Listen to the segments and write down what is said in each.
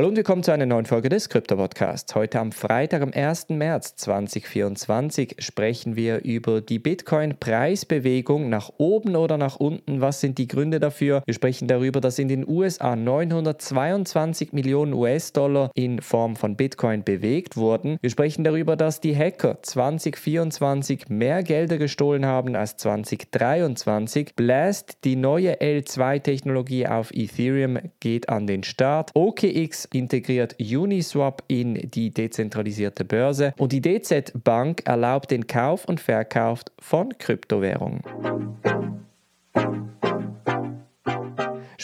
Hallo und willkommen zu einer neuen Folge des Krypto Podcasts. Heute am Freitag, am 1. März 2024 sprechen wir über die Bitcoin-Preisbewegung nach oben oder nach unten. Was sind die Gründe dafür? Wir sprechen darüber, dass in den USA 922 Millionen US-Dollar in Form von Bitcoin bewegt wurden. Wir sprechen darüber, dass die Hacker 2024 mehr Gelder gestohlen haben als 2023. Blast, die neue L2-Technologie auf Ethereum, geht an den Start. OKX integriert Uniswap in die dezentralisierte Börse und die DZ Bank erlaubt den Kauf und Verkauf von Kryptowährungen.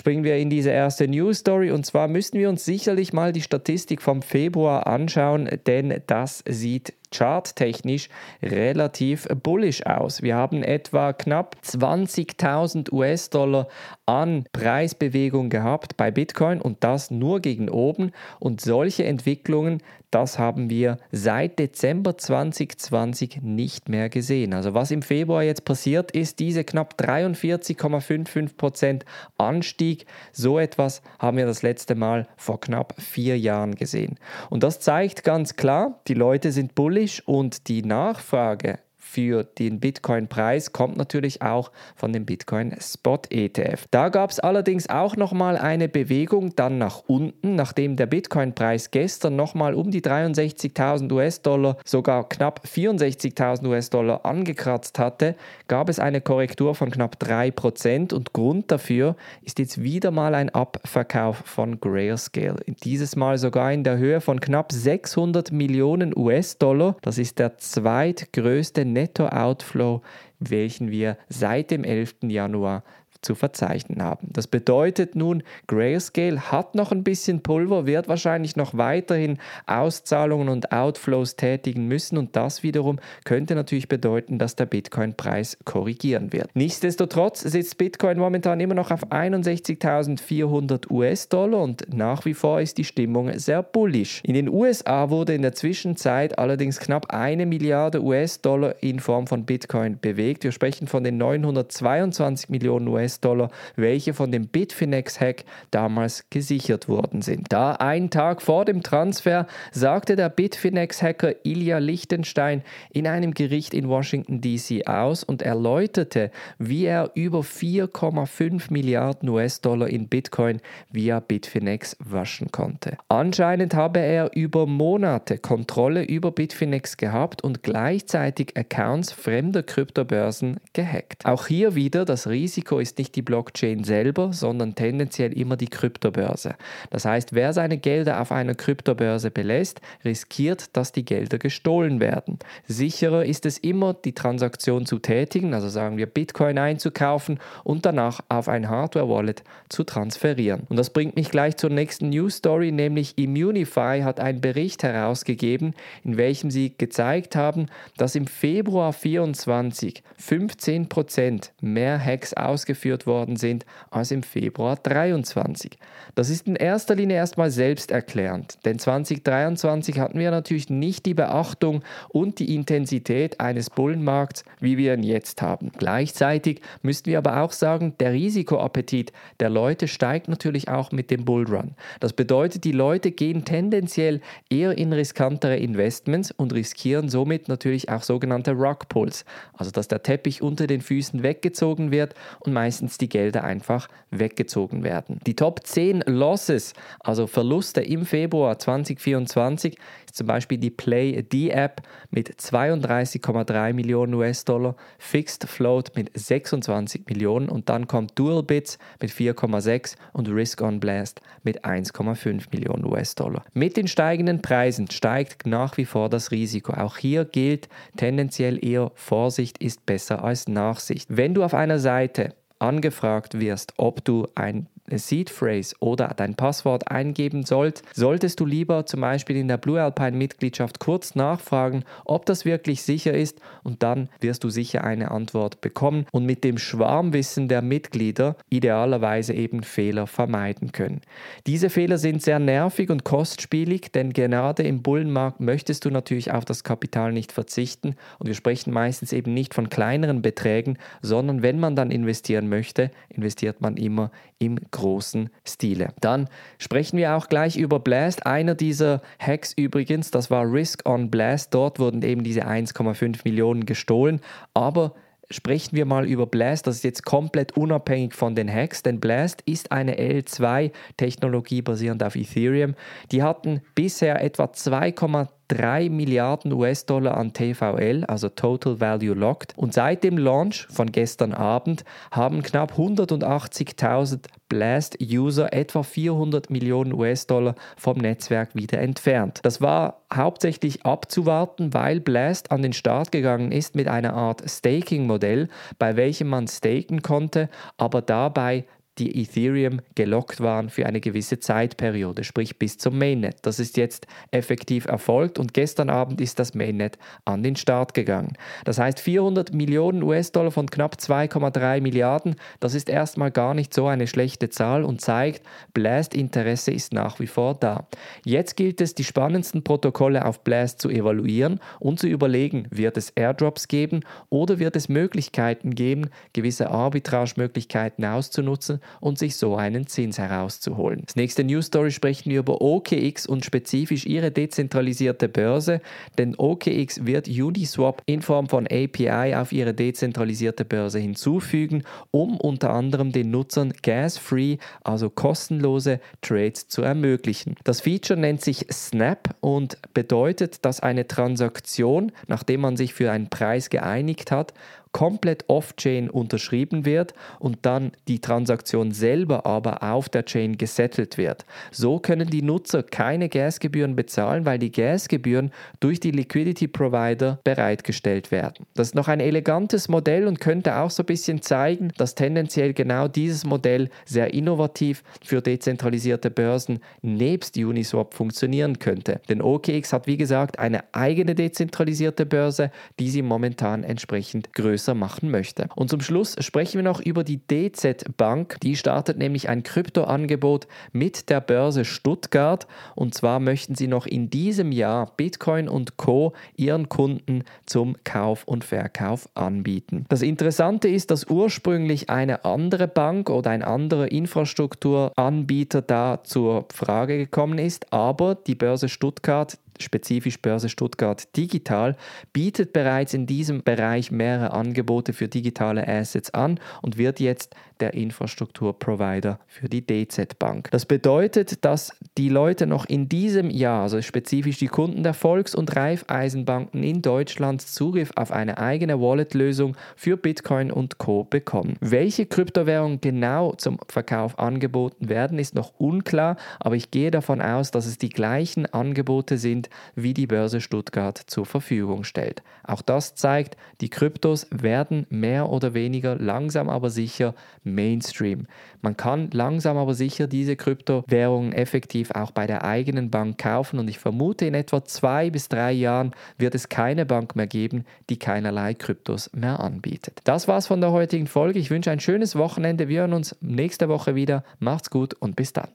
springen wir in diese erste News Story und zwar müssen wir uns sicherlich mal die Statistik vom Februar anschauen, denn das sieht charttechnisch relativ bullish aus. Wir haben etwa knapp 20.000 US-Dollar an Preisbewegung gehabt bei Bitcoin und das nur gegen oben. Und solche Entwicklungen, das haben wir seit Dezember 2020 nicht mehr gesehen. Also was im Februar jetzt passiert ist, diese knapp 43,55% Anstieg, so etwas haben wir das letzte Mal vor knapp vier Jahren gesehen. Und das zeigt ganz klar, die Leute sind bullish und die Nachfrage für den Bitcoin-Preis kommt natürlich auch von dem Bitcoin-Spot-ETF. Da gab es allerdings auch nochmal eine Bewegung dann nach unten, nachdem der Bitcoin-Preis gestern nochmal um die 63.000 US-Dollar, sogar knapp 64.000 US-Dollar angekratzt hatte, gab es eine Korrektur von knapp 3% und Grund dafür ist jetzt wieder mal ein Abverkauf von Grayscale. Dieses Mal sogar in der Höhe von knapp 600 Millionen US-Dollar. Das ist der zweitgrößte Netto-Outflow, welchen wir seit dem 11. Januar zu verzeichnen haben. Das bedeutet nun, Grayscale hat noch ein bisschen Pulver, wird wahrscheinlich noch weiterhin Auszahlungen und Outflows tätigen müssen und das wiederum könnte natürlich bedeuten, dass der Bitcoin-Preis korrigieren wird. Nichtsdestotrotz sitzt Bitcoin momentan immer noch auf 61.400 US-Dollar und nach wie vor ist die Stimmung sehr bullish. In den USA wurde in der Zwischenzeit allerdings knapp eine Milliarde US-Dollar in Form von Bitcoin bewegt. Wir sprechen von den 922 Millionen US-Dollar US-Dollar, welche von dem Bitfinex-Hack damals gesichert worden sind. Da einen Tag vor dem Transfer sagte der Bitfinex-Hacker Ilya Lichtenstein in einem Gericht in Washington DC aus und erläuterte, wie er über 4,5 Milliarden US-Dollar in Bitcoin via Bitfinex waschen konnte. Anscheinend habe er über Monate Kontrolle über Bitfinex gehabt und gleichzeitig Accounts fremder Kryptobörsen gehackt. Auch hier wieder das Risiko ist nicht die Blockchain selber, sondern tendenziell immer die Kryptobörse. Das heißt, wer seine Gelder auf einer Kryptobörse belässt, riskiert, dass die Gelder gestohlen werden. Sicherer ist es immer, die Transaktion zu tätigen, also sagen wir Bitcoin einzukaufen und danach auf ein Hardware-Wallet zu transferieren. Und das bringt mich gleich zur nächsten News Story, nämlich Immunify hat einen Bericht herausgegeben, in welchem sie gezeigt haben, dass im Februar 24 15% mehr Hacks ausgeführt durchgeführt worden sind als im Februar 23. Das ist in erster Linie erstmal selbsterklärend, denn 2023 hatten wir natürlich nicht die Beachtung und die Intensität eines Bullenmarkts, wie wir ihn jetzt haben. Gleichzeitig müssten wir aber auch sagen, der Risikoappetit der Leute steigt natürlich auch mit dem Bullrun. Das bedeutet, die Leute gehen tendenziell eher in riskantere Investments und riskieren somit natürlich auch sogenannte Rock Pulls, also dass der Teppich unter den Füßen weggezogen wird und meistens meistens die Gelder einfach weggezogen werden. Die Top 10 Losses, also Verluste im Februar 2024, ist zum Beispiel die Play D App mit 32,3 Millionen US-Dollar, Fixed Float mit 26 Millionen und dann kommt Dual Bits mit 4,6 und Risk on Blast mit 1,5 Millionen US-Dollar. Mit den steigenden Preisen steigt nach wie vor das Risiko. Auch hier gilt tendenziell eher Vorsicht ist besser als Nachsicht. Wenn du auf einer Seite angefragt wirst, ob du ein Seed Phrase oder dein Passwort eingeben sollt, solltest du lieber zum Beispiel in der Blue Alpine Mitgliedschaft kurz nachfragen, ob das wirklich sicher ist und dann wirst du sicher eine Antwort bekommen und mit dem Schwarmwissen der Mitglieder idealerweise eben Fehler vermeiden können. Diese Fehler sind sehr nervig und kostspielig, denn gerade im Bullenmarkt möchtest du natürlich auf das Kapital nicht verzichten und wir sprechen meistens eben nicht von kleineren Beträgen, sondern wenn man dann investieren möchte, investiert man immer im großen Stile. Dann sprechen wir auch gleich über Blast. Einer dieser Hacks übrigens, das war Risk on Blast. Dort wurden eben diese 1,5 Millionen gestohlen, aber sprechen wir mal über Blast. Das ist jetzt komplett unabhängig von den Hacks, denn Blast ist eine L2-Technologie basierend auf Ethereum. Die hatten bisher etwa 2,3 3 Milliarden US-Dollar an TVL, also Total Value Locked. Und seit dem Launch von gestern Abend haben knapp 180.000 Blast-User etwa 400 Millionen US-Dollar vom Netzwerk wieder entfernt. Das war hauptsächlich abzuwarten, weil Blast an den Start gegangen ist mit einer Art Staking-Modell, bei welchem man staken konnte, aber dabei die Ethereum gelockt waren für eine gewisse Zeitperiode, sprich bis zum Mainnet. Das ist jetzt effektiv erfolgt und gestern Abend ist das Mainnet an den Start gegangen. Das heißt 400 Millionen US-Dollar von knapp 2,3 Milliarden, das ist erstmal gar nicht so eine schlechte Zahl und zeigt, Blast-Interesse ist nach wie vor da. Jetzt gilt es, die spannendsten Protokolle auf Blast zu evaluieren und zu überlegen, wird es Airdrops geben oder wird es Möglichkeiten geben, gewisse Arbitrage-Möglichkeiten auszunutzen und sich so einen Zins herauszuholen. Das nächste News Story sprechen wir über OKX und spezifisch ihre dezentralisierte Börse, denn OKX wird Uniswap in Form von API auf ihre dezentralisierte Börse hinzufügen, um unter anderem den Nutzern gas-free, also kostenlose Trades zu ermöglichen. Das Feature nennt sich Snap und bedeutet, dass eine Transaktion, nachdem man sich für einen Preis geeinigt hat, komplett off-chain unterschrieben wird und dann die Transaktion selber aber auf der Chain gesettelt wird. So können die Nutzer keine Gasgebühren bezahlen, weil die Gasgebühren durch die Liquidity Provider bereitgestellt werden. Das ist noch ein elegantes Modell und könnte auch so ein bisschen zeigen, dass tendenziell genau dieses Modell sehr innovativ für dezentralisierte Börsen nebst Uniswap funktionieren könnte. Denn OKX hat wie gesagt eine eigene dezentralisierte Börse, die sie momentan entsprechend größer größer machen möchte. Und zum Schluss sprechen wir noch über die DZ Bank. Die startet nämlich ein Kryptoangebot mit der Börse Stuttgart. Und zwar möchten sie noch in diesem Jahr Bitcoin und Co. ihren Kunden zum Kauf und Verkauf anbieten. Das Interessante ist, dass ursprünglich eine andere Bank oder ein anderer Infrastrukturanbieter da zur Frage gekommen ist, aber die Börse Stuttgart spezifisch Börse Stuttgart Digital, bietet bereits in diesem Bereich mehrere Angebote für digitale Assets an und wird jetzt der Infrastrukturprovider für die DZ Bank. Das bedeutet, dass die Leute noch in diesem Jahr, also spezifisch die Kunden der Volks- und Raiffeisenbanken in Deutschland, Zugriff auf eine eigene Wallet-Lösung für Bitcoin und Co. bekommen. Welche Kryptowährungen genau zum Verkauf angeboten werden, ist noch unklar, aber ich gehe davon aus, dass es die gleichen Angebote sind, wie die Börse Stuttgart zur Verfügung stellt. Auch das zeigt, die Kryptos werden mehr oder weniger langsam aber sicher Mainstream. Man kann langsam aber sicher diese Kryptowährungen effektiv auch bei der eigenen Bank kaufen und ich vermute, in etwa zwei bis drei Jahren wird es keine Bank mehr geben, die keinerlei Kryptos mehr anbietet. Das war's von der heutigen Folge. Ich wünsche ein schönes Wochenende. Wir hören uns nächste Woche wieder. Macht's gut und bis dann.